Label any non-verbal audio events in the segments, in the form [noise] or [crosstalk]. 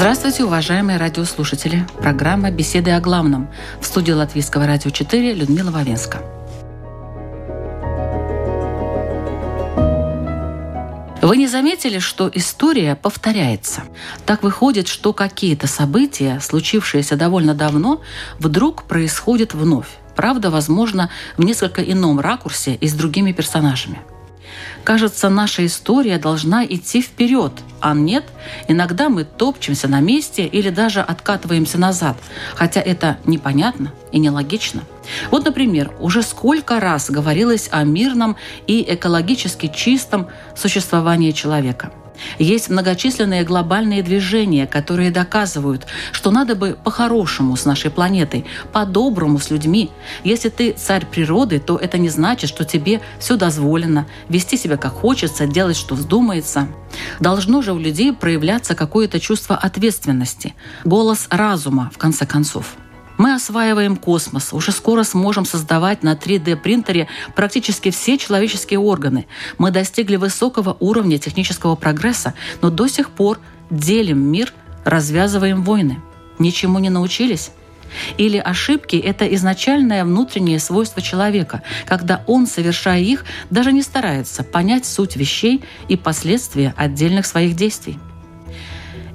Здравствуйте, уважаемые радиослушатели. Программа «Беседы о главном». В студии Латвийского радио 4 Людмила Вавинска. Вы не заметили, что история повторяется? Так выходит, что какие-то события, случившиеся довольно давно, вдруг происходят вновь. Правда, возможно, в несколько ином ракурсе и с другими персонажами. Кажется, наша история должна идти вперед, а нет, иногда мы топчемся на месте или даже откатываемся назад, хотя это непонятно и нелогично. Вот, например, уже сколько раз говорилось о мирном и экологически чистом существовании человека – есть многочисленные глобальные движения, которые доказывают, что надо бы по-хорошему с нашей планетой, по-доброму с людьми. Если ты царь природы, то это не значит, что тебе все дозволено, вести себя как хочется, делать, что вздумается. Должно же у людей проявляться какое-то чувство ответственности, голос разума, в конце концов. Мы осваиваем космос, уже скоро сможем создавать на 3D-принтере практически все человеческие органы. Мы достигли высокого уровня технического прогресса, но до сих пор делим мир, развязываем войны. Ничему не научились? Или ошибки – это изначальное внутреннее свойство человека, когда он, совершая их, даже не старается понять суть вещей и последствия отдельных своих действий.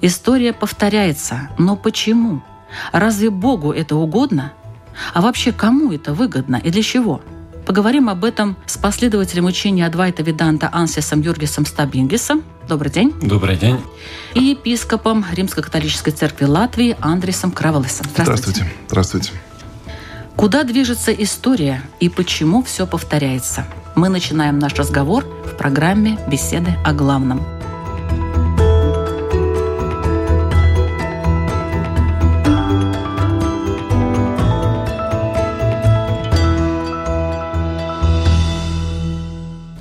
История повторяется, но почему? Разве Богу это угодно? А вообще кому это выгодно и для чего? Поговорим об этом с последователем учения Адвайта Виданта Ансисом Юргисом Стабингисом. Добрый день. Добрый день. И епископом Римско-католической церкви Латвии Андресом Краволесом. Здравствуйте. Здравствуйте. Здравствуйте. Куда движется история и почему все повторяется? Мы начинаем наш разговор в программе «Беседы о главном».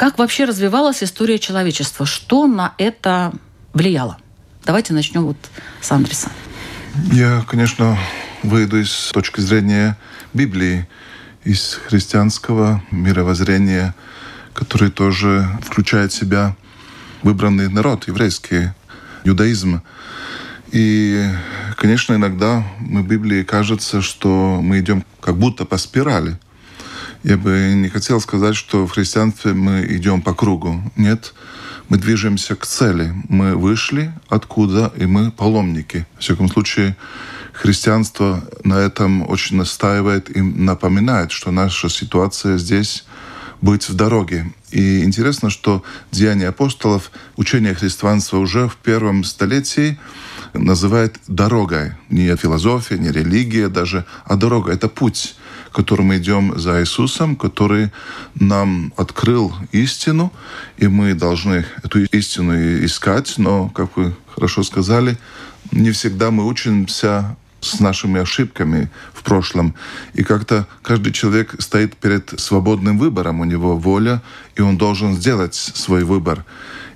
Как вообще развивалась история человечества? Что на это влияло? Давайте начнем вот с Андреса. Я, конечно, выйду из точки зрения Библии, из христианского мировоззрения, который тоже включает в себя выбранный народ, еврейский, иудаизм. И, конечно, иногда мы в Библии кажется, что мы идем как будто по спирали – я бы не хотел сказать, что в христианстве мы идем по кругу. Нет, мы движемся к цели. Мы вышли откуда, и мы паломники. В всяком случае, христианство на этом очень настаивает и напоминает, что наша ситуация здесь быть в дороге. И интересно, что Деяния апостолов, учение христианства уже в первом столетии называет дорогой. Не философия, не религия даже, а дорога. Это путь которым мы идем за Иисусом, который нам открыл истину, и мы должны эту истину искать, но, как вы хорошо сказали, не всегда мы учимся с нашими ошибками в прошлом. И как-то каждый человек стоит перед свободным выбором, у него воля, и он должен сделать свой выбор.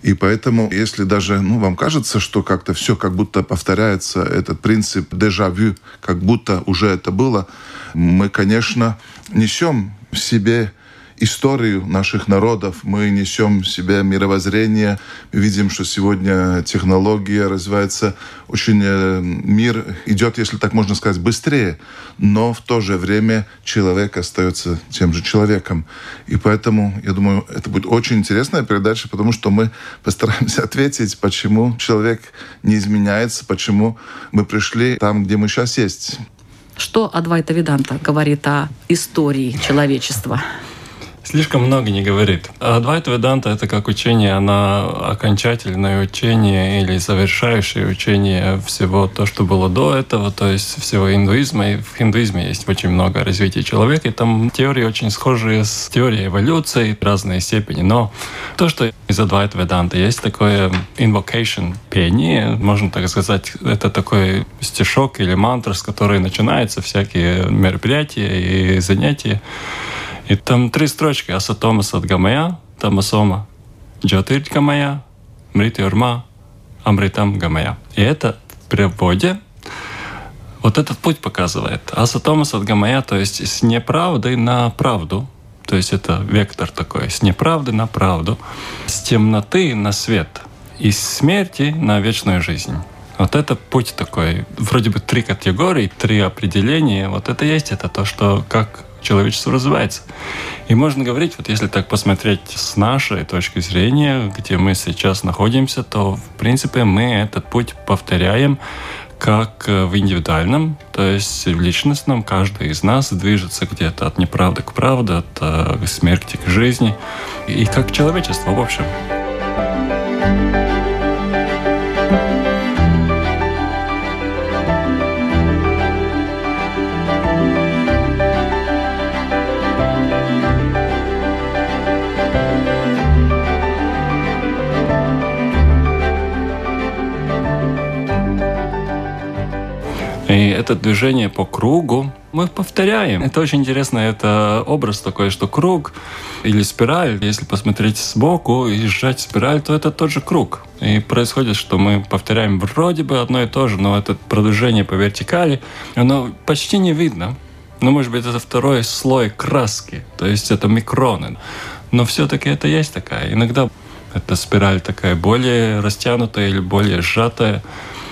И поэтому, если даже ну, вам кажется, что как-то все как будто повторяется, этот принцип дежавю, как будто уже это было, мы, конечно, несем в себе историю наших народов, мы несем в себе мировоззрение. Видим, что сегодня технология развивается, очень э, мир идет, если так можно сказать, быстрее, но в то же время человек остается тем же человеком. И поэтому, я думаю, это будет очень интересная передача, потому что мы постараемся [laughs] ответить, почему человек не изменяется, почему мы пришли там, где мы сейчас есть. Что Адвайта Виданта говорит о истории человечества? Слишком много не говорит. Адвайта Веданта – это как учение, она окончательное учение или завершающее учение всего то, что было до этого, то есть всего индуизма. И в индуизме есть очень много развития человека, и там теории очень схожие с теорией эволюции, разные степени. Но то, что из Адвайта Веданта есть такое invocation, пение, можно так сказать, это такой стишок или мантра, с которой начинаются всякие мероприятия и занятия. И там три строчки. Асатома садгамая, тамасома джатиргамая, мрити урма, амритам гамая. И это в переводе вот этот путь показывает. Асатома садгамая, то есть с неправды на правду. То есть это вектор такой, с неправды на правду, с темноты на свет, из смерти на вечную жизнь. Вот это путь такой. Вроде бы три категории, три определения. Вот это есть это то, что как человечество развивается. И можно говорить, вот если так посмотреть с нашей точки зрения, где мы сейчас находимся, то, в принципе, мы этот путь повторяем как в индивидуальном, то есть в личностном, каждый из нас движется где-то от неправды к правде, от э, смерти к жизни, и как человечество в общем. И это движение по кругу мы повторяем. Это очень интересно, это образ такой, что круг или спираль, если посмотреть сбоку и сжать спираль, то это тот же круг. И происходит, что мы повторяем вроде бы одно и то же, но это продвижение по вертикали, оно почти не видно. Ну, может быть, это второй слой краски, то есть это микроны. Но все-таки это есть такая. Иногда эта спираль такая более растянутая или более сжатая.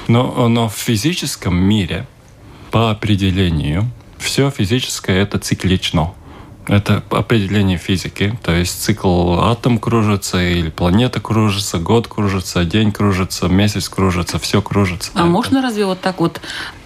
Но, но в физическом мире по определению все физическое это циклично. Это определение физики, то есть цикл атом кружится, или планета кружится, год кружится, день кружится, месяц кружится, все кружится. А это. можно разве вот так вот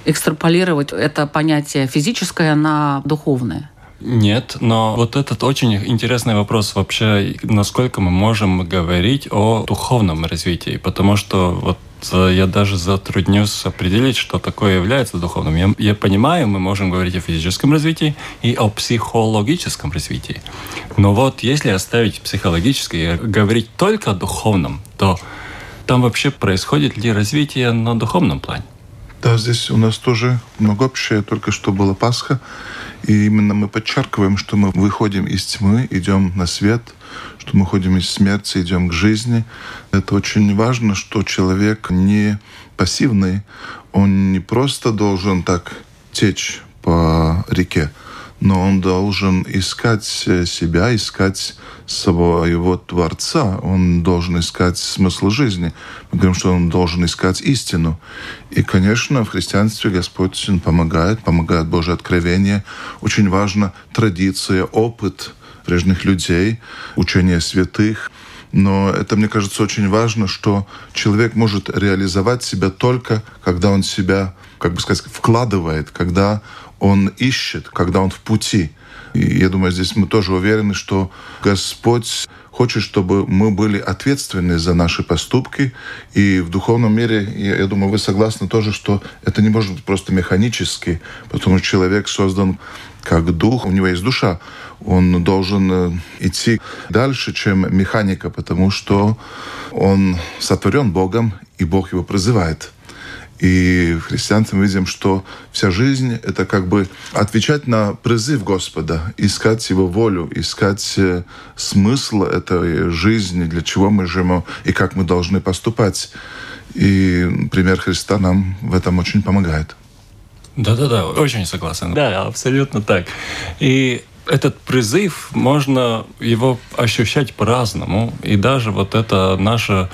экстраполировать это понятие физическое на духовное? Нет, но вот этот очень интересный вопрос вообще, насколько мы можем говорить о духовном развитии, потому что вот я даже затруднюсь определить, что такое является духовным. Я, я понимаю, мы можем говорить о физическом развитии и о психологическом развитии. Но вот если оставить психологическое и говорить только о духовном, то там вообще происходит ли развитие на духовном плане? Да, здесь у нас тоже много общее. Только что была Пасха, и именно мы подчеркиваем, что мы выходим из тьмы, идем на свет – что мы ходим из смерти, идем к жизни. Это очень важно, что человек не пассивный, он не просто должен так течь по реке, но он должен искать себя, искать своего Творца, он должен искать смысл жизни. Мы говорим, что он должен искать истину. И, конечно, в христианстве Господь помогает, помогает Божье откровение. Очень важна традиция, опыт – прежних людей, учения святых. Но это, мне кажется, очень важно, что человек может реализовать себя только, когда он себя, как бы сказать, вкладывает, когда он ищет, когда он в пути. И я думаю, здесь мы тоже уверены, что Господь хочет, чтобы мы были ответственны за наши поступки. И в духовном мире, я, я думаю, вы согласны тоже, что это не может быть просто механически, потому что человек создан как дух, у него есть душа, он должен э, идти дальше, чем механика, потому что он сотворен Богом, и Бог его призывает. И в христианстве мы видим, что вся жизнь — это как бы отвечать на призыв Господа, искать Его волю, искать э, смысл этой жизни, для чего мы живем и как мы должны поступать. И пример Христа нам в этом очень помогает. Да-да-да, очень согласен. Да, абсолютно так. И этот призыв, можно его ощущать по-разному. И даже вот это наше,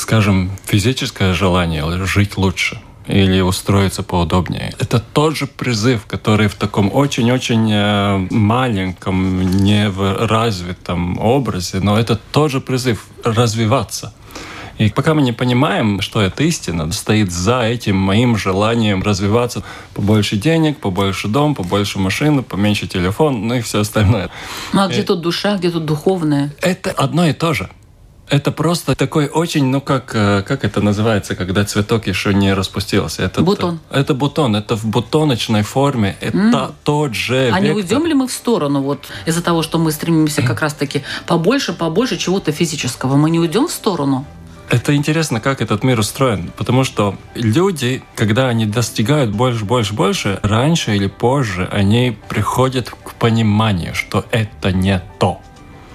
скажем, физическое желание жить лучше или устроиться поудобнее. Это тот же призыв, который в таком очень-очень э, маленьком, не в развитом образе, но это тот же призыв развиваться. И пока мы не понимаем, что это истина, стоит за этим моим желанием развиваться, побольше денег, побольше дом, побольше машин, поменьше телефон, ну и все остальное. Ну а где И- тут душа, где тут духовное? Это одно и то же. Это просто такой очень, ну как, э, как это называется, когда цветок еще не распустился? Это, Бутон. Это бутон, это в бутоночной форме, это тот же А не вектор. уйдем ли мы в сторону вот из-за того, что мы стремимся как раз-таки побольше, побольше чего-то физического? Мы не уйдем в сторону? Это интересно, как этот мир устроен, потому что люди, когда они достигают больше, больше, больше, раньше или позже они приходят к пониманию, что это не то.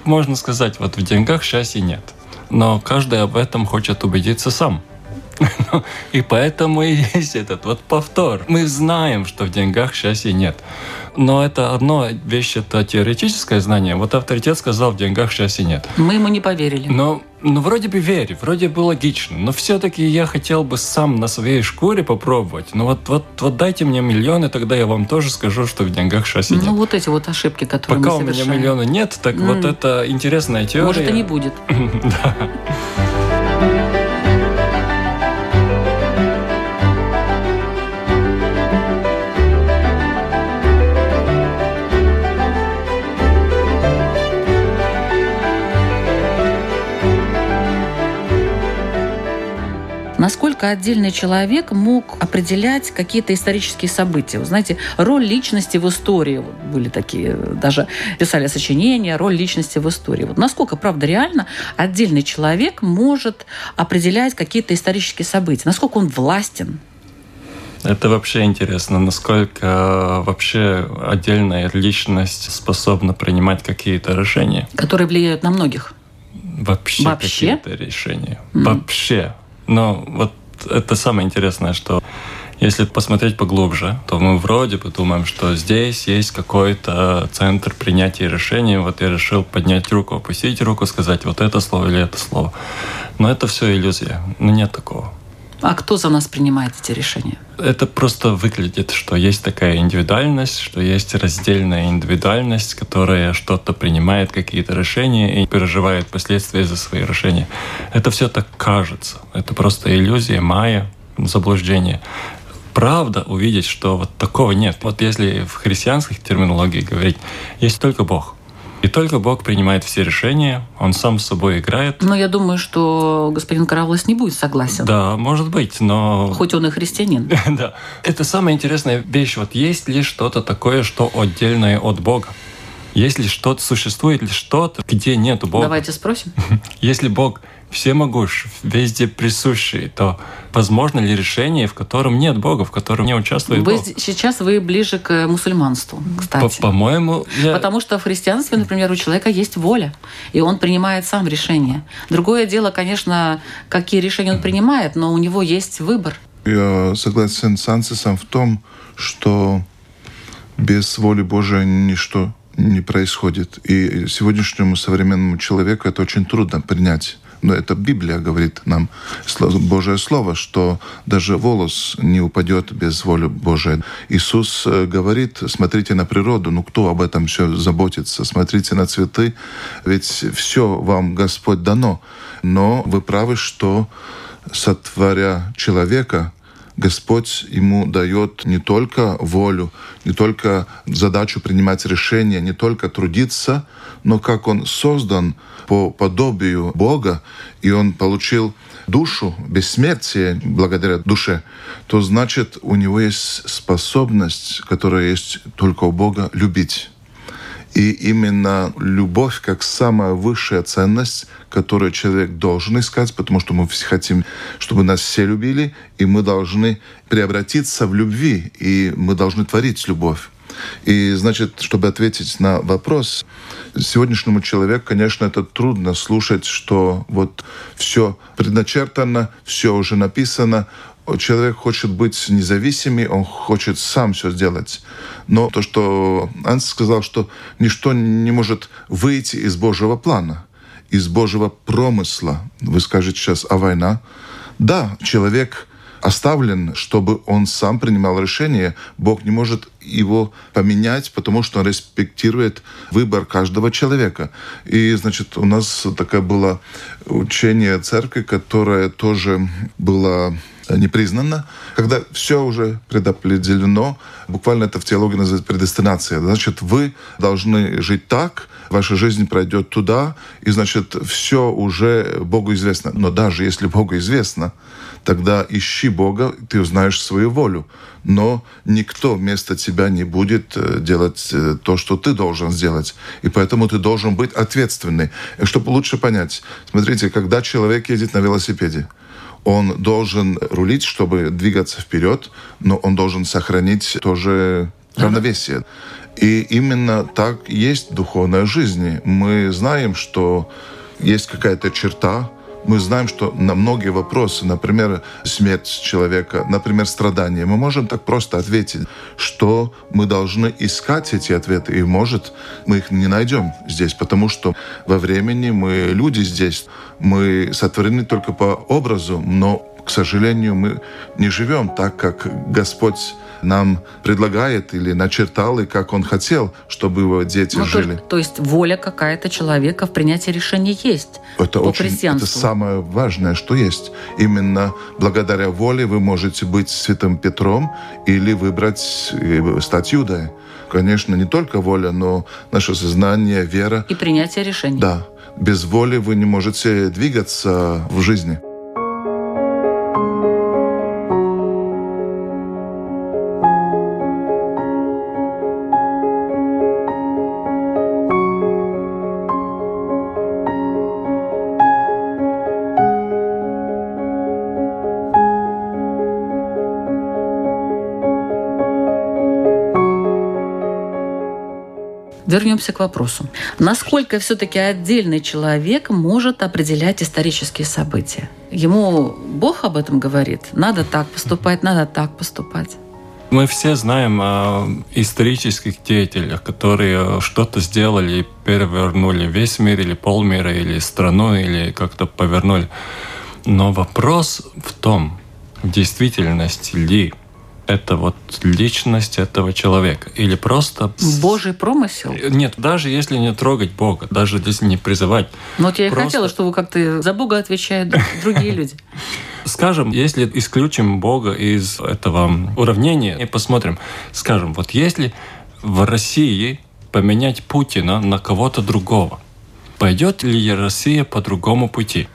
Можно сказать, вот в деньгах счастья нет, но каждый об этом хочет убедиться сам. [laughs] И поэтому и есть этот вот повтор. Мы знаем, что в деньгах счастья нет. Но это одно вещь, это теоретическое знание. Вот авторитет сказал, в деньгах счастья нет. Мы ему не поверили. Но, ну, вроде бы верю, вроде бы логично, но все-таки я хотел бы сам на своей шкуре попробовать. Ну вот, вот, вот дайте мне миллионы, тогда я вам тоже скажу, что в деньгах счастья нет. Ну вот эти вот ошибки, которые Пока мы у меня совершаем. миллиона нет, так вот М. это интересная теория. Может, и не будет. [laughs] Насколько отдельный человек мог определять какие-то исторические события? Вы знаете, роль личности в истории. Вот были такие, даже писали сочинения, роль личности в истории. Вот насколько, правда, реально отдельный человек может определять какие-то исторические события? Насколько он властен? Это вообще интересно, насколько вообще отдельная личность способна принимать какие-то решения. которые влияют на многих. Вообще, Вообще? какие-то решения. Вообще. Но вот это самое интересное, что если посмотреть поглубже, то мы вроде бы думаем, что здесь есть какой-то центр принятия решений. Вот я решил поднять руку, опустить руку, сказать вот это слово или это слово. Но это все иллюзия. Ну, нет такого. А кто за нас принимает эти решения? Это просто выглядит, что есть такая индивидуальность, что есть раздельная индивидуальность, которая что-то принимает, какие-то решения и переживает последствия за свои решения. Это все так кажется. Это просто иллюзия, майя, заблуждение. Правда увидеть, что вот такого нет. Вот если в христианской терминологии говорить, есть только Бог. И только Бог принимает все решения, Он сам с собой играет. Но я думаю, что господин Каравлас не будет согласен. Да, может быть, но... Хоть он и христианин. [laughs] Да. Это самая интересная вещь. Вот есть ли что-то такое, что отдельное от Бога? Есть ли что-то, существует ли что-то, где нет Бога? Давайте спросим. [laughs] Если Бог всемогущ, везде присущий, то возможно ли решение, в котором нет Бога, в котором не участвует Вы, Бог? сейчас вы ближе к мусульманству, По- кстати. По-моему, я... Потому что в христианстве, например, у человека есть воля, и он принимает сам решение. Другое дело, конечно, какие решения он принимает, но у него есть выбор. Я согласен с Ансисом в том, что без воли Божией ничто не происходит. И сегодняшнему современному человеку это очень трудно принять. Но это Библия говорит нам, Божье Слово, что даже волос не упадет без воли Божией. Иисус э, говорит, смотрите на природу, ну кто об этом все заботится? Смотрите на цветы, ведь все вам Господь дано. Но вы правы, что сотворя человека, Господь ему дает не только волю, не только задачу принимать решения, не только трудиться, но как он создан по подобию Бога, и он получил душу, бессмертие благодаря душе, то значит у него есть способность, которая есть только у Бога, любить. И именно любовь как самая высшая ценность, которую человек должен искать, потому что мы все хотим, чтобы нас все любили, и мы должны преобратиться в любви, и мы должны творить любовь. И, значит, чтобы ответить на вопрос, сегодняшнему человеку, конечно, это трудно слушать, что вот все предначертано, все уже написано, человек хочет быть независимым, он хочет сам все сделать. Но то, что Анс сказал, что ничто не может выйти из Божьего плана, из Божьего промысла. Вы скажете сейчас, а война? Да, человек оставлен, чтобы он сам принимал решение. Бог не может его поменять, потому что он респектирует выбор каждого человека. И, значит, у нас такое было учение церкви, которое тоже было не признано, когда все уже предопределено, буквально это в теологии называется предестинация. Значит, вы должны жить так, ваша жизнь пройдет туда, и, значит, все уже Богу известно. Но даже если Богу известно, тогда ищи Бога, ты узнаешь свою волю. Но никто вместо тебя не будет э, делать э, то, что ты должен сделать. И поэтому ты должен быть ответственный. И чтобы лучше понять, смотрите, когда человек едет на велосипеде, он должен рулить, чтобы двигаться вперед, но он должен сохранить тоже равновесие. И именно так есть духовная жизнь. Мы знаем, что есть какая-то черта, мы знаем, что на многие вопросы, например, смерть человека, например, страдания, мы можем так просто ответить, что мы должны искать эти ответы, и, может, мы их не найдем здесь, потому что во времени мы люди здесь, мы сотворены только по образу, но, к сожалению, мы не живем так, как Господь нам предлагает или начертал, и как он хотел, чтобы его дети ну, жили. То, то есть воля какая-то человека в принятии решения есть это по очень, это самое важное, что есть. Именно благодаря воле вы можете быть святым Петром или выбрать э, стать Юдой. Конечно, не только воля, но наше сознание, вера. И принятие решений. Да. Без воли вы не можете двигаться в жизни. Вернемся к вопросу. Насколько все-таки отдельный человек может определять исторические события? Ему Бог об этом говорит. Надо так поступать, надо так поступать. Мы все знаем о исторических деятелях, которые что-то сделали перевернули весь мир или полмира, или страну, или как-то повернули. Но вопрос в том, в действительности ли это вот личность этого человека. Или просто... Божий промысел? Нет, даже если не трогать Бога, даже если не призывать. Ну вот я просто... и хотела, чтобы как-то за Бога отвечают [laughs] другие люди. Скажем, если исключим Бога из этого уравнения и посмотрим, скажем, вот если в России поменять Путина на кого-то другого, пойдет ли Россия по другому пути?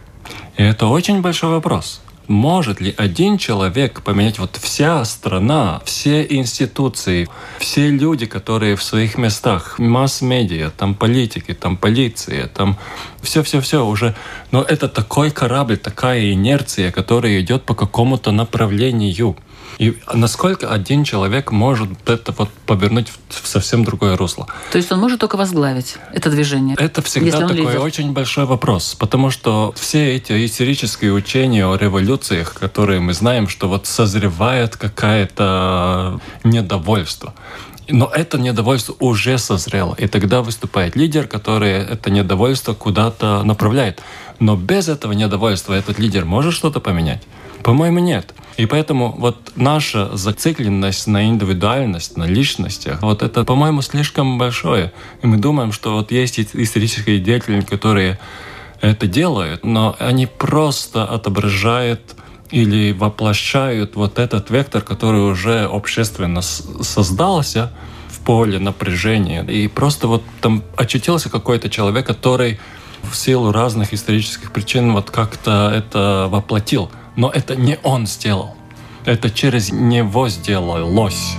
И это очень большой вопрос может ли один человек поменять вот вся страна, все институции, все люди, которые в своих местах, масс-медиа, там политики, там полиция, там все-все-все уже. Но это такой корабль, такая инерция, которая идет по какому-то направлению. И насколько один человек может это вот повернуть в совсем другое русло? То есть он может только возглавить это движение? Это всегда такой лидер. очень большой вопрос, потому что все эти исторические учения о революциях, которые мы знаем, что вот созревает какое-то недовольство. Но это недовольство уже созрело. И тогда выступает лидер, который это недовольство куда-то направляет. Но без этого недовольства этот лидер может что-то поменять? По-моему, нет. И поэтому вот наша зацикленность на индивидуальность, на личностях, вот это, по-моему, слишком большое. И мы думаем, что вот есть исторические деятели, которые это делают, но они просто отображают или воплощают вот этот вектор, который уже общественно создался в поле напряжения. И просто вот там очутился какой-то человек, который в силу разных исторических причин вот как-то это воплотил. Но это не он сделал. Это через него сделалось.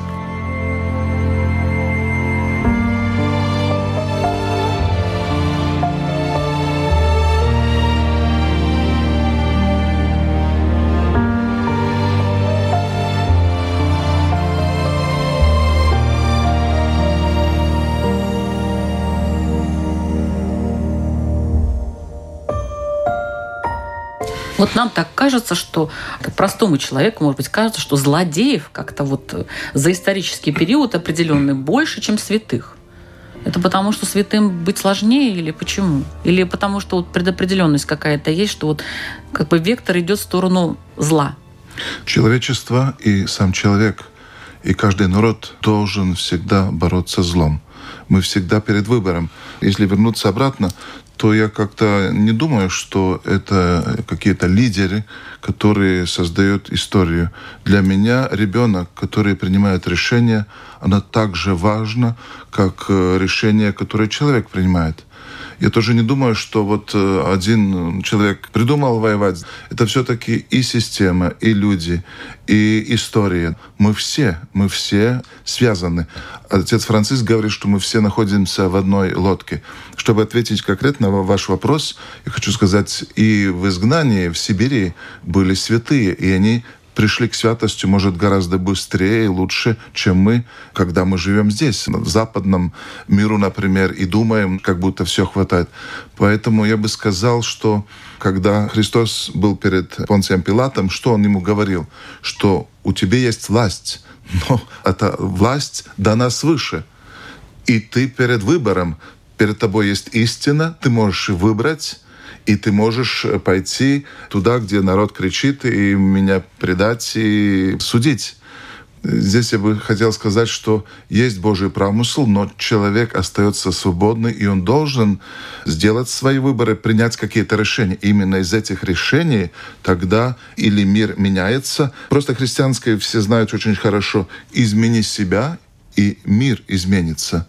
Вот нам так кажется, что простому человеку, может быть, кажется, что злодеев как-то вот э, за исторический период определенный больше, чем святых. Это потому, что святым быть сложнее или почему? Или потому, что вот предопределенность какая-то есть, что вот как бы вектор идет в сторону зла. Человечество и сам человек, и каждый народ должен всегда бороться с злом. Мы всегда перед выбором. Если вернуться обратно, то я как-то не думаю, что это какие-то лидеры, которые создают историю. Для меня ребенок, который принимает решение, оно так же важно, как э, решение, которое человек принимает. Я тоже не думаю, что вот э, один человек придумал воевать. Это все-таки и система, и люди, и история. Мы все, мы все связаны. Отец Франциск говорит, что мы все находимся в одной лодке. Чтобы ответить конкретно на ваш вопрос, я хочу сказать, и в изгнании в Сибири были святые, и они пришли к святости, может, гораздо быстрее и лучше, чем мы, когда мы живем здесь, в западном миру, например, и думаем, как будто все хватает. Поэтому я бы сказал, что когда Христос был перед Понцием Пилатом, что он ему говорил? Что у тебя есть власть, но эта власть дана свыше. И ты перед выбором, перед тобой есть истина, ты можешь выбрать, и ты можешь э, пойти туда, где народ кричит, и меня предать и судить. Здесь я бы хотел сказать, что есть Божий промысл, но человек остается свободный, и он должен сделать свои выборы, принять какие-то решения. Именно из этих решений тогда или мир меняется. Просто христианское все знают очень хорошо. Измени себя, и мир изменится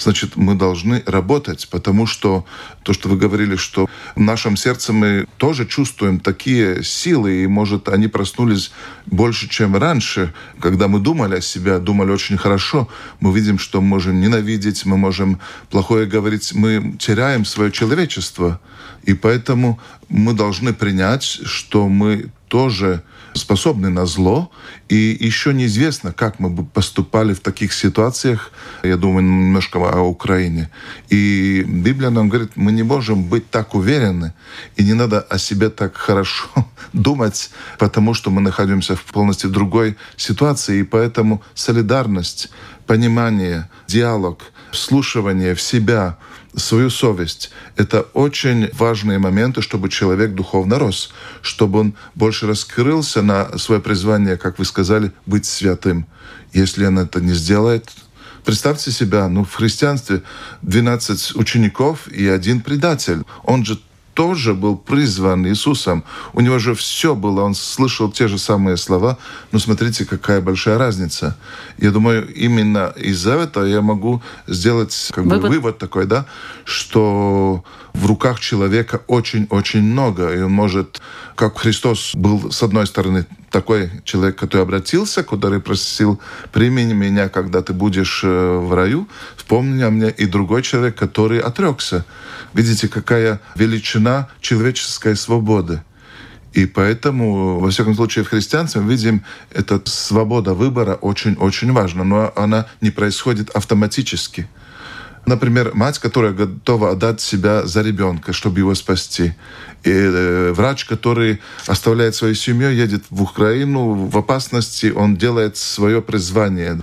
значит, мы должны работать, потому что то, что вы говорили, что в нашем сердце мы тоже чувствуем такие силы, и, может, они проснулись больше, чем раньше, когда мы думали о себе, думали очень хорошо, мы видим, что мы можем ненавидеть, мы можем плохое говорить, мы теряем свое человечество. И поэтому мы должны принять, что мы тоже способны на зло, и еще неизвестно, как мы бы поступали в таких ситуациях. Я думаю немножко о Украине. И Библия нам говорит, мы не можем быть так уверены, и не надо о себе так хорошо [laughs] думать, потому что мы находимся в полностью другой ситуации, и поэтому солидарность, понимание, диалог, вслушивание в себя — свою совесть. Это очень важные моменты, чтобы человек духовно рос, чтобы он больше раскрылся на свое призвание, как вы сказали, быть святым. Если он это не сделает, Представьте себя, ну, в христианстве 12 учеников и один предатель. Он же тоже был призван Иисусом. У него же все было, он слышал те же самые слова. Но смотрите, какая большая разница. Я думаю, именно из-за этого я могу сделать как вывод. бы, вывод такой, да, что в руках человека очень-очень много, и он может, как Христос был, с одной стороны, такой человек, который обратился, который просил, прими меня, когда ты будешь э, в раю, вспомни о мне, и другой человек, который отрекся. Видите, какая величина человеческой свободы. И поэтому, во всяком случае, в христианстве мы видим, эта свобода выбора очень-очень важна, но она не происходит автоматически. Например, мать, которая готова отдать себя за ребенка, чтобы его спасти. И э, врач, который оставляет свою семью, едет в Украину в опасности, он делает свое призвание.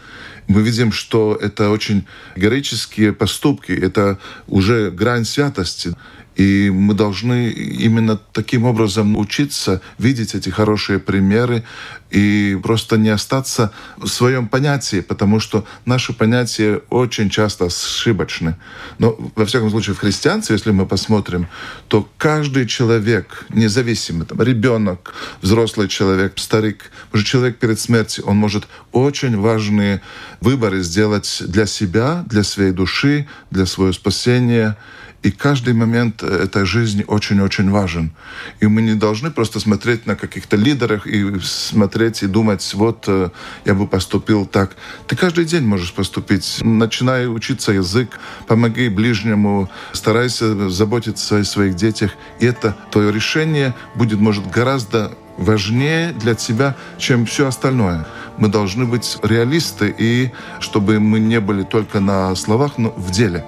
Мы видим, что это очень героические поступки, это уже грань святости. И мы должны именно таким образом учиться видеть эти хорошие примеры и просто не остаться в своем понятии, потому что наши понятия очень часто ошибочны. Но, во всяком случае, в христианстве, если мы посмотрим, то каждый человек, независимо, там, ребенок, взрослый человек, старик, уже человек перед смертью, он может очень важные выборы сделать для себя, для своей души, для своего спасения – и каждый момент э, этой жизни очень-очень важен. И мы не должны просто смотреть на каких-то лидерах и смотреть и думать, вот э, я бы поступил так. Ты каждый день можешь поступить. Начинай учиться язык, помоги ближнему, старайся заботиться о своих детях. И это твое решение будет, может, гораздо важнее для тебя, чем все остальное. Мы должны быть реалисты, и чтобы мы не были только на словах, но в деле.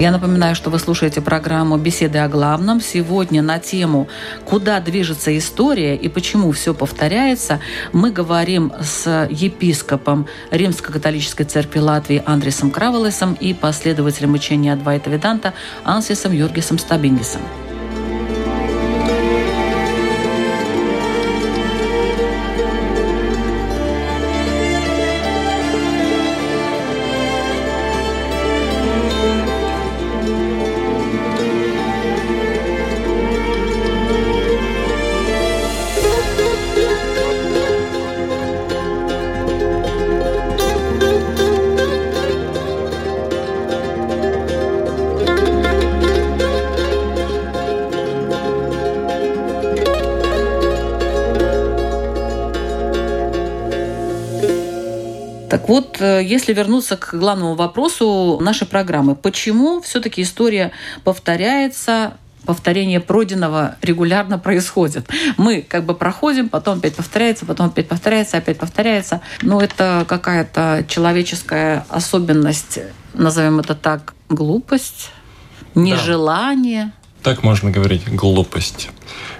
Я напоминаю, что вы слушаете программу «Беседы о главном». Сегодня на тему «Куда движется история и почему все повторяется» мы говорим с епископом Римско-католической церкви Латвии Андресом Кравелесом и последователем учения Адвайта Веданта Ансисом Юргисом Стабингисом. Вот, э, если вернуться к главному вопросу нашей программы, почему все-таки история повторяется, повторение пройденного регулярно происходит. Мы как бы проходим, потом опять повторяется, потом опять повторяется, опять повторяется. Но это какая-то человеческая особенность, назовем это так, глупость, нежелание. Да. Так можно говорить, глупость.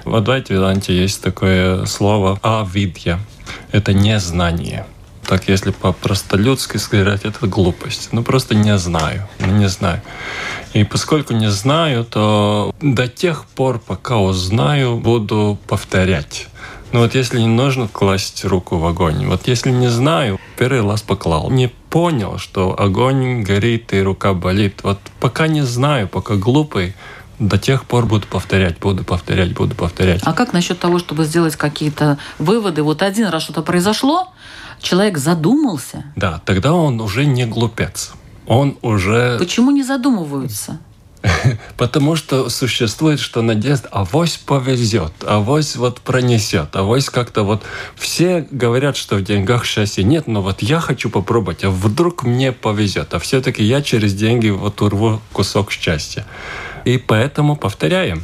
В Адвайте Веданте есть такое слово «авидья». Это незнание так если по-простолюдски сказать, это глупость. Ну, просто не знаю. Ну, не знаю. И поскольку не знаю, то до тех пор, пока узнаю, буду повторять. Ну вот если не нужно класть руку в огонь, вот если не знаю, первый раз поклал, не понял, что огонь горит и рука болит, вот пока не знаю, пока глупый, до тех пор буду повторять, буду повторять, буду повторять. А как насчет того, чтобы сделать какие-то выводы? Вот один раз что-то произошло, человек задумался. Да, тогда он уже не глупец. Он уже... Почему не задумываются? [laughs] Потому что существует, что надежда, авось повезет, авось вот пронесет, авось как-то вот... Все говорят, что в деньгах счастья нет, но вот я хочу попробовать, а вдруг мне повезет, а все-таки я через деньги вот урву кусок счастья. И поэтому повторяем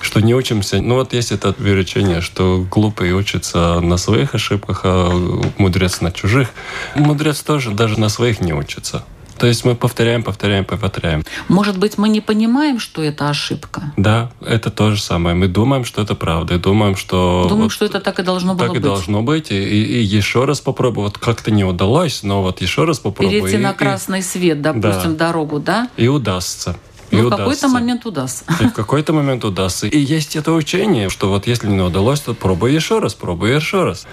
что не учимся. Ну вот есть это верочение, что глупый учится на своих ошибках, а мудрец на чужих. Мудрец тоже даже на своих не учится. То есть мы повторяем, повторяем, повторяем. Может быть, мы не понимаем, что это ошибка? Да, это то же самое. Мы думаем, что это правда, и думаем, что... Думаем, вот что это так и должно было так быть. Так и должно быть. И, и, еще раз попробую. Вот как-то не удалось, но вот еще раз попробую. Перейти и, на красный свет, допустим, да. дорогу, да? И удастся. Ну, в какой-то момент удастся. И в какой-то момент удастся. И есть это учение, что вот если не удалось, то пробуй еще раз, пробуй еще раз.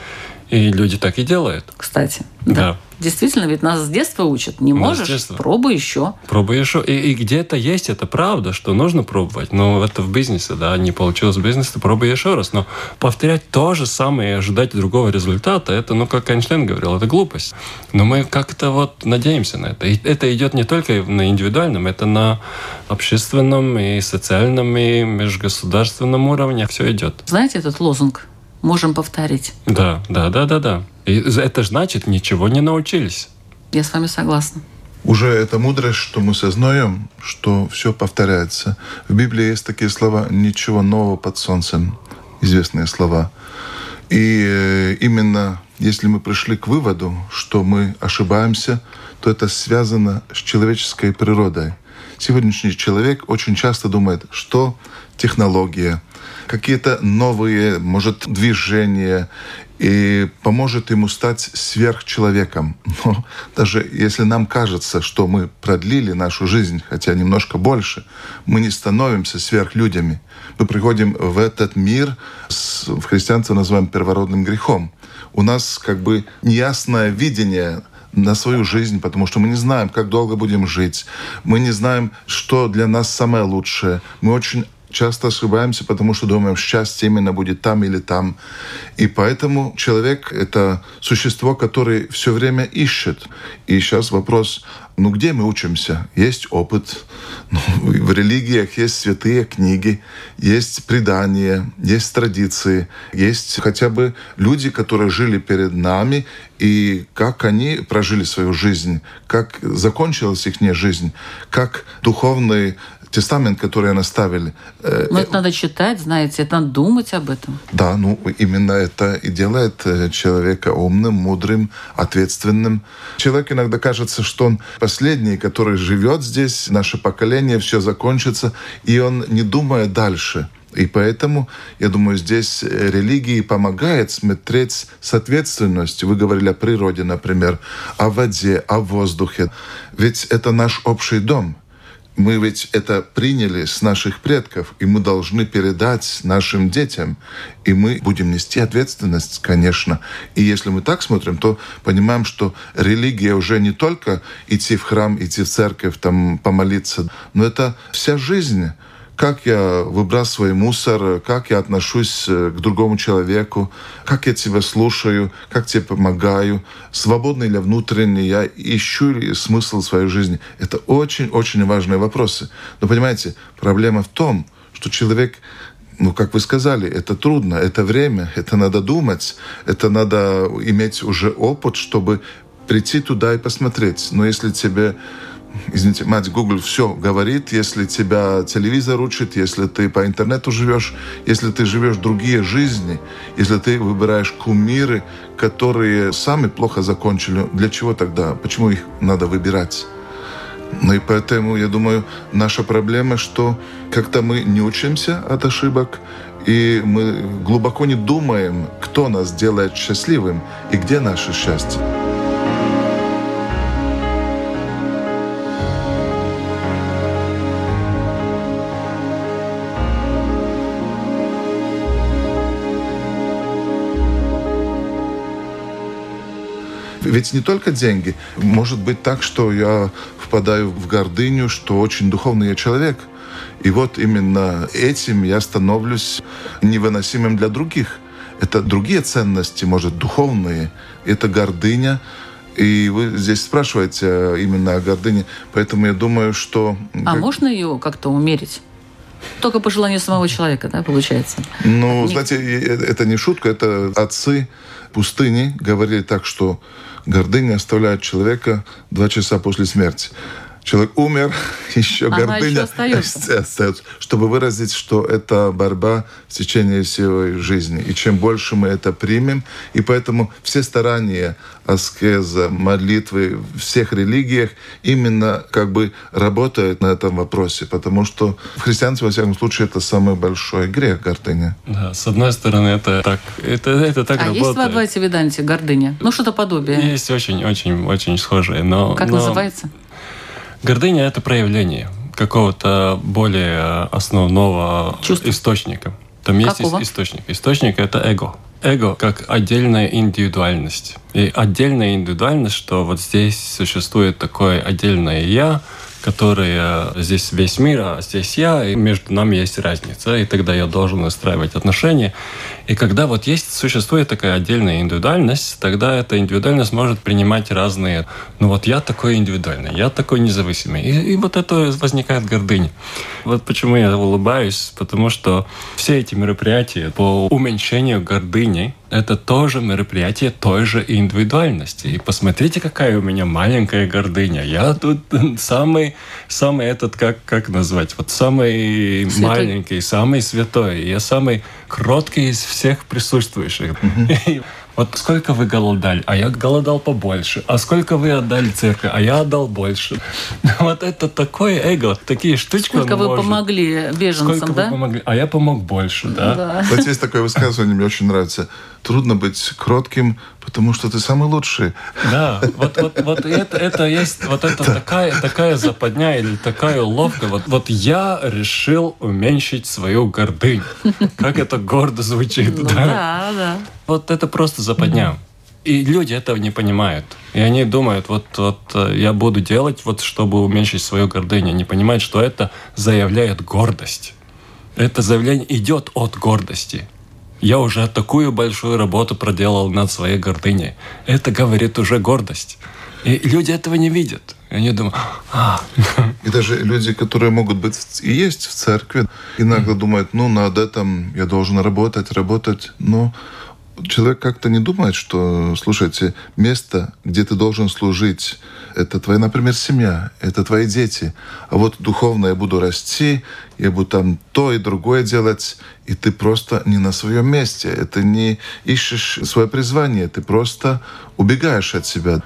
И люди так и делают. Кстати, да. да. Действительно, ведь нас с детства учат. Не можешь, пробуй еще. Пробуй еще. И, и где-то есть это правда, что нужно пробовать. Но это в бизнесе, да, не получилось в бизнесе, пробуй еще раз. Но повторять то же самое и ожидать другого результата, это, ну, как Эйнштейн говорил, это глупость. Но мы как-то вот надеемся на это. И это идет не только на индивидуальном, это на общественном и социальном и межгосударственном уровне. Все идет. Знаете этот лозунг? Можем повторить. Да, да, да, да, да. И это значит, ничего не научились. Я с вами согласна. Уже это мудрость, что мы сознаем, что все повторяется. В Библии есть такие слова «ничего нового под солнцем», известные слова. И э, именно если мы пришли к выводу, что мы ошибаемся, то это связано с человеческой природой. Сегодняшний человек очень часто думает, что технология, какие-то новые, может, движения, и поможет ему стать сверхчеловеком. Но даже если нам кажется, что мы продлили нашу жизнь, хотя немножко больше, мы не становимся сверхлюдями. Мы приходим в этот мир, с, в христианстве называем первородным грехом. У нас как бы неясное видение на свою жизнь, потому что мы не знаем, как долго будем жить. Мы не знаем, что для нас самое лучшее. Мы очень часто ошибаемся, потому что думаем, счастье именно будет там или там. И поэтому человек — это существо, которое все время ищет. И сейчас вопрос, ну где мы учимся? Есть опыт. [laughs] Ну, в религиях есть святые книги, есть предания, есть традиции, есть хотя бы люди, которые жили перед нами, и как они прожили свою жизнь, как закончилась их жизнь, как духовный тестамент, который они оставили. э, Но это надо читать, знаете, это надо думать об этом. Да, ну именно это и делает э, человека умным, мудрым, ответственным. Человек иногда кажется, что он последний, который живет здесь, наше поколение, все закончится, и он не думает дальше. И поэтому, я думаю, здесь э, религии помогает смотреть с ответственностью. Вы говорили о природе, например, о воде, о воздухе. Ведь это наш общий дом. Мы ведь это приняли с наших предков, и мы должны передать нашим детям. И мы будем нести ответственность, конечно. И если мы так смотрим, то понимаем, что религия уже не только идти в храм, идти в церковь, там помолиться, но это вся жизнь как я выбрасываю мусор, как я отношусь э, к другому человеку, как я тебя слушаю, как тебе помогаю, свободный или внутренний, я ищу ли смысл своей жизни. Это очень-очень важные вопросы. Но понимаете, проблема в том, что человек ну, как вы сказали, это трудно, это время, это надо думать, это надо иметь уже опыт, чтобы прийти туда и посмотреть. Но если тебе извините, мать Google все говорит, если тебя телевизор учит, если ты по интернету живешь, если ты живешь другие жизни, если ты выбираешь кумиры, которые сами плохо закончили, для чего тогда? Почему их надо выбирать? Ну и поэтому, я думаю, наша проблема, что как-то мы не учимся от ошибок, и мы глубоко не думаем, кто нас делает счастливым и где наше счастье. Ведь не только деньги. Может быть так, что я впадаю в гордыню, что очень духовный я человек. И вот именно этим я становлюсь невыносимым для других. Это другие ценности, может, духовные. Это гордыня. И вы здесь спрашиваете именно о гордыне. Поэтому я думаю, что... А как... можно ее как-то умерить? Только по желанию самого человека, да, получается? Ну, не... знаете, это не шутка, это отцы пустыни говорили так, что гордыня оставляет человека два часа после смерти. Человек умер, [laughs] еще ага, гордыня еще остается. [laughs] остается, чтобы выразить, что это борьба в течение всей жизни. И чем больше мы это примем, и поэтому все старания аскеза, молитвы в всех религиях именно как бы работают на этом вопросе, потому что в христианстве, во всяком случае, это самый большой грех гордыня. Да, с одной стороны, это так, это, это так а работает. есть в Адвайте Веданте гордыня? Ну, что-то подобие. Есть очень-очень-очень схожее, но... Как но... называется? Гордыня – это проявление какого-то более основного Чувств. источника. Там есть Какого? источник. Источник – это эго. Эго как отдельная индивидуальность. И отдельная индивидуальность, что вот здесь существует такое отдельное «я», которые здесь весь мир, а здесь я, и между нами есть разница, и тогда я должен устраивать отношения. И когда вот есть, существует такая отдельная индивидуальность, тогда эта индивидуальность может принимать разные, ну вот я такой индивидуальный, я такой независимый. И, и вот это возникает гордыня. Вот почему я улыбаюсь, потому что все эти мероприятия по уменьшению гордыни, это тоже мероприятие той же индивидуальности. И посмотрите, какая у меня маленькая гордыня. Я тут самый, самый этот, как, как назвать, вот самый святой. маленький, самый святой. Я самый кроткий из всех присутствующих. Mm-hmm. Вот сколько вы голодали, а я голодал побольше. А сколько вы отдали церкви, а я отдал больше. [laughs] Вот это такое эго, такие штучки Сколько вы может. помогли беженцам, сколько да? Вы помогли, а я помог больше, да? да. Вот есть такое высказывание, мне очень нравится. Трудно быть кротким, потому что ты самый лучший. Да, вот, вот, вот это, это есть вот это такая, такая западня или такая уловка. Вот, вот я решил уменьшить свою гордыню. Как это гордо звучит, ну, да? Да, да. Вот это просто западня. И люди этого не понимают. И они думают, вот, вот э, я буду делать, вот, чтобы уменьшить свою гордыню. Не понимают, что это заявляет гордость. Это заявление идет от гордости. Я уже такую большую работу проделал над своей гордыней. Это говорит уже гордость. И люди этого не видят. Они думают, а. И даже люди, которые могут быть и есть в церкви, иногда думают, ну, над этим я должен работать, работать. Но человек как-то не думает, что, слушайте, место, где ты должен служить, это твоя, например, семья, это твои дети. А вот духовно я буду расти, я буду там то и другое делать, и ты просто не на своем месте. Это не ищешь свое призвание, ты просто убегаешь от себя.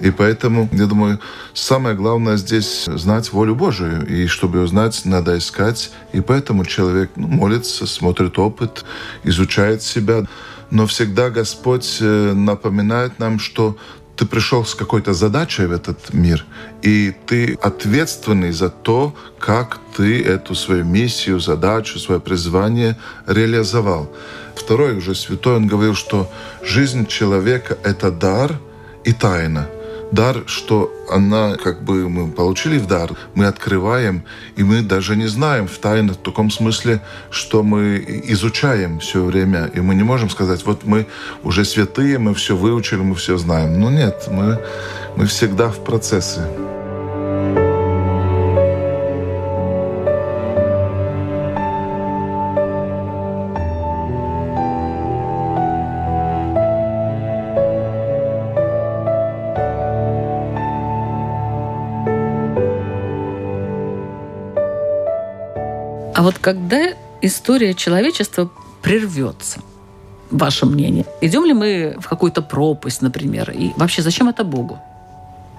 И поэтому, я думаю, самое главное здесь знать волю Божию. И чтобы ее знать, надо искать. И поэтому человек ну, молится, смотрит опыт, изучает себя. Но всегда Господь э, напоминает нам, что ты пришел с какой-то задачей в этот мир, и ты ответственный за то, как ты эту свою миссию, задачу, свое призвание реализовал. Второй уже святой, он говорил, что жизнь человека — это дар и тайна дар, что она, как бы мы получили в дар, мы открываем, и мы даже не знаем в тайне в таком смысле, что мы изучаем все время, и мы не можем сказать, вот мы уже святые, мы все выучили, мы все знаем. Но нет, мы, мы всегда в процессе. Вот когда история человечества прервется, ваше мнение? Идем ли мы в какую-то пропасть, например? И вообще, зачем это Богу?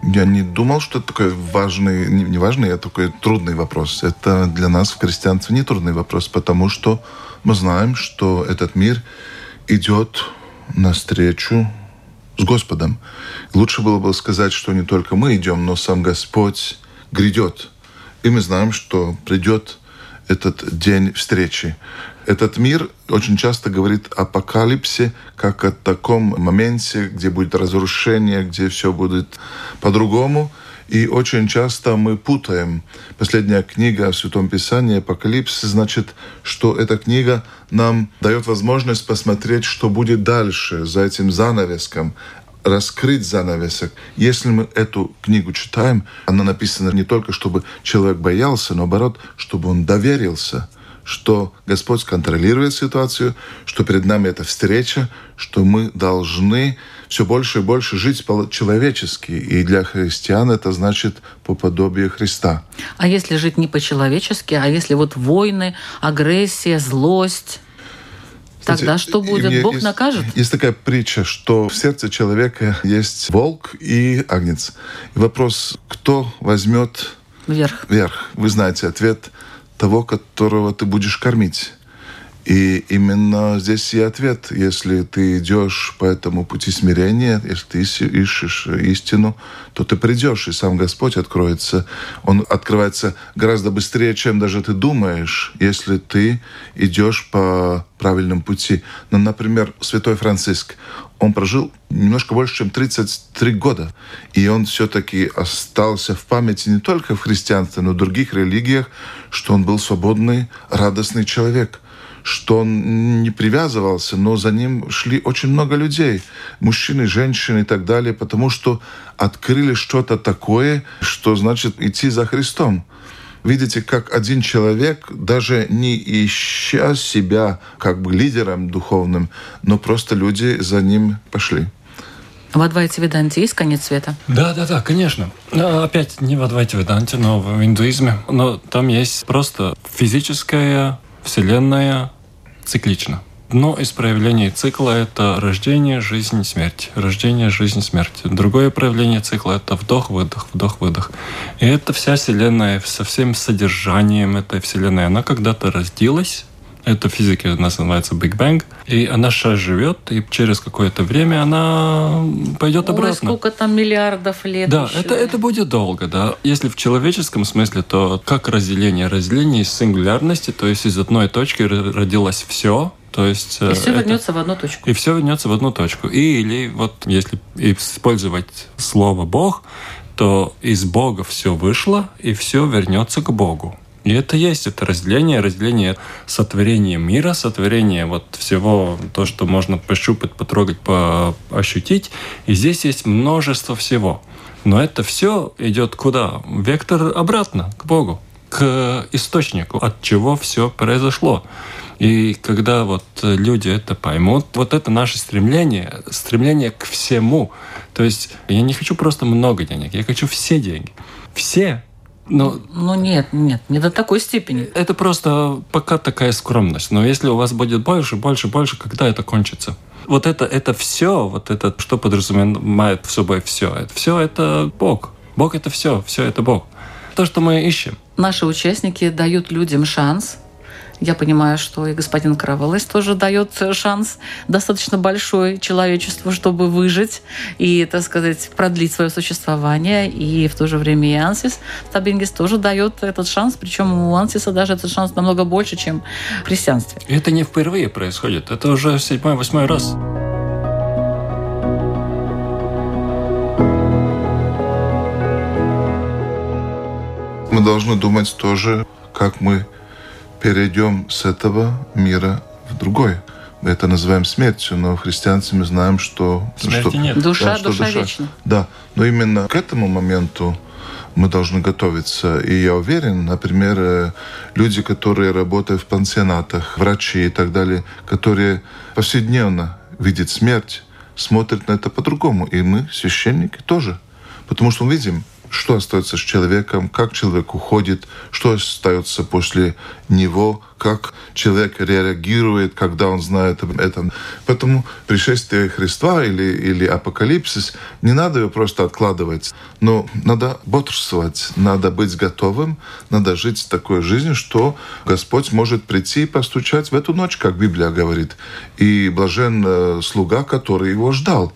Я не думал, что это такой важный, не, важный, а такой трудный вопрос. Это для нас в христианстве не трудный вопрос, потому что мы знаем, что этот мир идет навстречу с Господом. Лучше было бы сказать, что не только мы идем, но сам Господь грядет. И мы знаем, что придет этот день встречи. Этот мир очень часто говорит о апокалипсе, как о таком моменте, где будет разрушение, где все будет по-другому. И очень часто мы путаем. Последняя книга в Святом Писании, Апокалипсис, значит, что эта книга нам дает возможность посмотреть, что будет дальше за этим занавеском раскрыть занавесок. Если мы эту книгу читаем, она написана не только, чтобы человек боялся, но наоборот, чтобы он доверился, что Господь контролирует ситуацию, что перед нами эта встреча, что мы должны все больше и больше жить по-человечески. И для христиан это значит по подобию Христа. А если жить не по-человечески, а если вот войны, агрессия, злость? Тогда что будет? Бог есть, накажет? Есть такая притча, что в сердце человека есть волк и агнец. И вопрос, кто возьмет вверх? Вверх. Вы знаете ответ того, которого ты будешь кормить. И именно здесь и ответ. Если ты идешь по этому пути смирения, если ты ищешь истину, то ты придешь, и сам Господь откроется. Он открывается гораздо быстрее, чем даже ты думаешь, если ты идешь по правильному пути. Ну, например, святой Франциск, он прожил немножко больше, чем 33 года. И он все-таки остался в памяти не только в христианстве, но и в других религиях, что он был свободный, радостный человек – что он не привязывался, но за ним шли очень много людей, мужчины, женщины и так далее, потому что открыли что-то такое, что значит идти за Христом. Видите, как один человек, даже не ища себя как бы лидером духовным, но просто люди за ним пошли. В Адвайте Веданте есть конец света? Да, да, да, конечно. Опять не в Адвайте Веданте, но в индуизме. Но там есть просто физическая вселенная, циклично. Но из проявлений цикла это рождение, жизнь, смерть. Рождение, жизнь, смерть. Другое проявление цикла это вдох-выдох, вдох-выдох. И это вся Вселенная со всем содержанием этой Вселенной. Она когда-то родилась, это в физике у нас называется Big Bang. И она сейчас живет, и через какое-то время она пойдет Ой, обратно. сколько там миллиардов лет Да, еще. это, это будет долго, да. Если в человеческом смысле, то как разделение? Разделение из сингулярности, то есть из одной точки родилось все, то есть, и все это... вернется в одну точку. И все вернется в одну точку. И, или вот если использовать слово Бог, то из Бога все вышло, и все вернется к Богу. И это есть, это разделение, разделение сотворения мира, сотворение вот всего, то, что можно пощупать, потрогать, поощутить. И здесь есть множество всего. Но это все идет куда? Вектор обратно, к Богу к источнику, от чего все произошло. И когда вот люди это поймут, вот это наше стремление, стремление к всему. То есть я не хочу просто много денег, я хочу все деньги. Все. Но Ну нет, нет, не до такой степени. это просто пока такая скромность. Но если у вас будет больше, больше, больше, когда это кончится? Вот это, это все, вот это, что подразумевает в собой все. Это все это Бог. Бог это все, все это Бог. То, что мы ищем. Наши участники дают людям шанс. Я понимаю, что и господин Краволес тоже дает шанс достаточно большой человечеству, чтобы выжить и, так сказать, продлить свое существование. И в то же время и Ансис Табингис тоже дает этот шанс. Причем у Ансиса даже этот шанс намного больше, чем в христианстве. Это не впервые происходит. Это уже седьмой, восьмой раз. Мы должны думать тоже, как мы перейдем с этого мира в другой. Мы это называем смертью, но в христианстве мы знаем, что... Смерти что- нет. Душа, Да, что душа, вечна. Да, но именно к этому моменту мы должны готовиться. И я уверен, например, э, люди, которые работают в пансионатах, врачи и так далее, которые повседневно видят смерть, смотрят на это по-другому. И мы, священники, тоже. Потому что мы видим, что остается с человеком, как человек уходит, что остается после него, как человек реагирует, когда он знает об этом. Поэтому пришествие Христа или, или апокалипсис, не надо его просто откладывать, но надо бодрствовать, надо быть готовым, надо жить такой жизнью, что Господь может прийти и постучать в эту ночь, как Библия говорит. И блажен э, слуга, который его ждал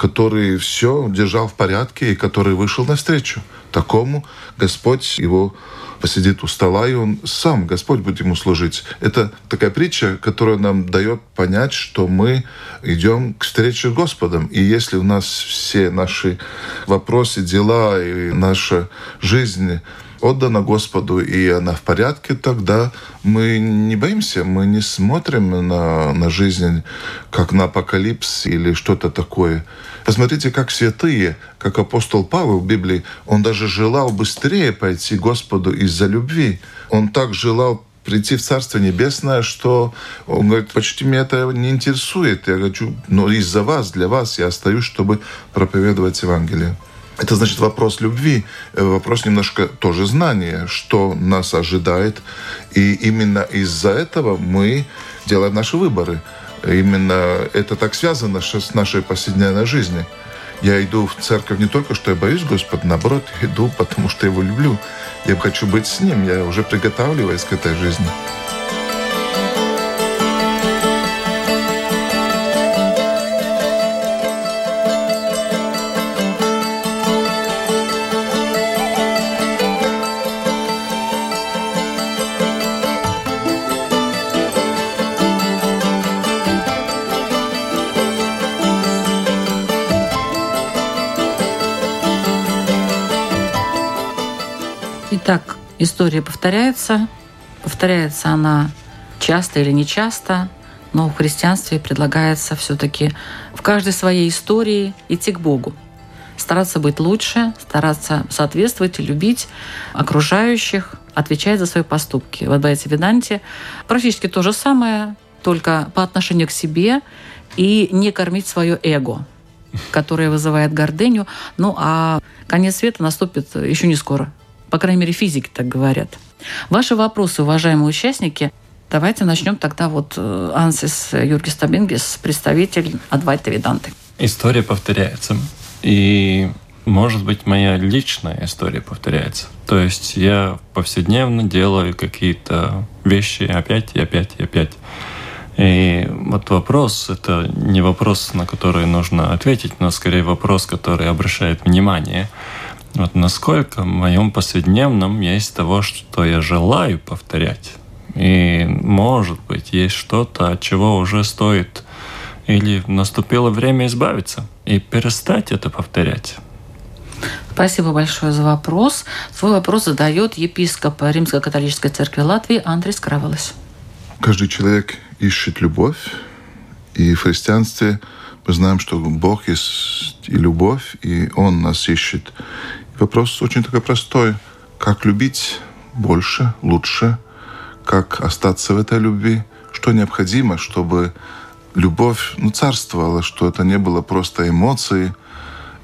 который все держал в порядке и который вышел навстречу. Такому Господь его посидит у стола, и он сам, Господь будет ему служить. Это такая притча, которая нам дает понять, что мы идем к встрече с Господом. И если у нас все наши вопросы, дела и наша жизнь отдана Господу, и она в порядке, тогда мы не боимся, мы не смотрим на, на жизнь как на апокалипс или что-то такое. Посмотрите, как святые, как апостол Павел в Библии, он даже желал быстрее пойти Господу из-за любви. Он так желал прийти в Царство Небесное, что он говорит, почти меня это не интересует. Я хочу, но из-за вас, для вас я остаюсь, чтобы проповедовать Евангелие. Это значит вопрос любви, э, вопрос немножко тоже знания, что нас ожидает. И именно из-за этого мы делаем наши выборы. Именно это так связано с нашей повседневной жизнью. Я иду в церковь не только, что я боюсь Господа, наоборот, иду, потому что я его люблю. Я хочу быть с Ним, я уже приготавливаюсь к этой жизни. Итак, история повторяется. Повторяется она часто или не часто, но в христианстве предлагается все-таки в каждой своей истории идти к Богу. Стараться быть лучше, стараться соответствовать и любить окружающих, отвечать за свои поступки. В Адвайте Веданте практически то же самое, только по отношению к себе и не кормить свое эго, которое вызывает гордыню. Ну а конец света наступит еще не скоро. По крайней мере, физики так говорят. Ваши вопросы, уважаемые участники, давайте начнем тогда вот э, Ансис Юргис Табингис, представитель Адвайта Веданты. История повторяется. И, может быть, моя личная история повторяется. То есть я повседневно делаю какие-то вещи опять и опять и опять. И вот вопрос, это не вопрос, на который нужно ответить, но скорее вопрос, который обращает внимание. Вот насколько в моем повседневном есть того, что я желаю повторять. И, может быть, есть что-то, от чего уже стоит или наступило время избавиться и перестать это повторять. Спасибо большое за вопрос. Свой вопрос задает епископ Римско-католической церкви Латвии Андрей Скраволес. Каждый человек ищет любовь, и в христианстве мы знаем, что Бог есть и любовь, и Он нас ищет. Вопрос очень такой простой. Как любить больше, лучше, как остаться в этой любви, что необходимо, чтобы любовь ну, царствовала, что это не было просто эмоции.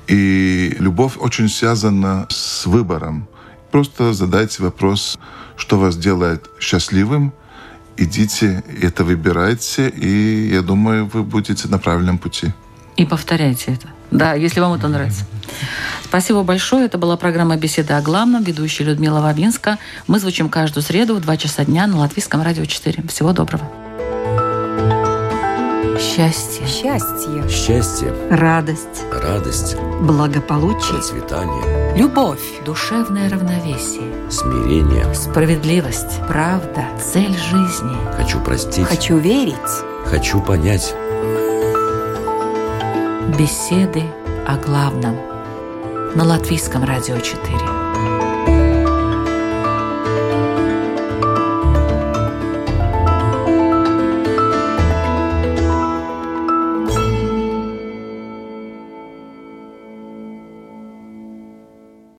И любовь очень связана с выбором. Просто задайте вопрос, что вас делает счастливым, идите, это выбирайте, и я думаю, вы будете на правильном пути. И повторяйте это. Да, если вам это нравится. Спасибо большое. Это была программа «Беседа о главном». Ведущая Людмила Вавинска. Мы звучим каждую среду в 2 часа дня на Латвийском радио 4. Всего доброго. Счастье. Счастье. Счастье, Радость. радость, Благополучие. процветание, Любовь. Душевное равновесие. смирение. Справедливость. Правда. Цель жизни. Хочу простить. Хочу верить. Хочу понять. Беседы о главном. На Латвийском радио 4.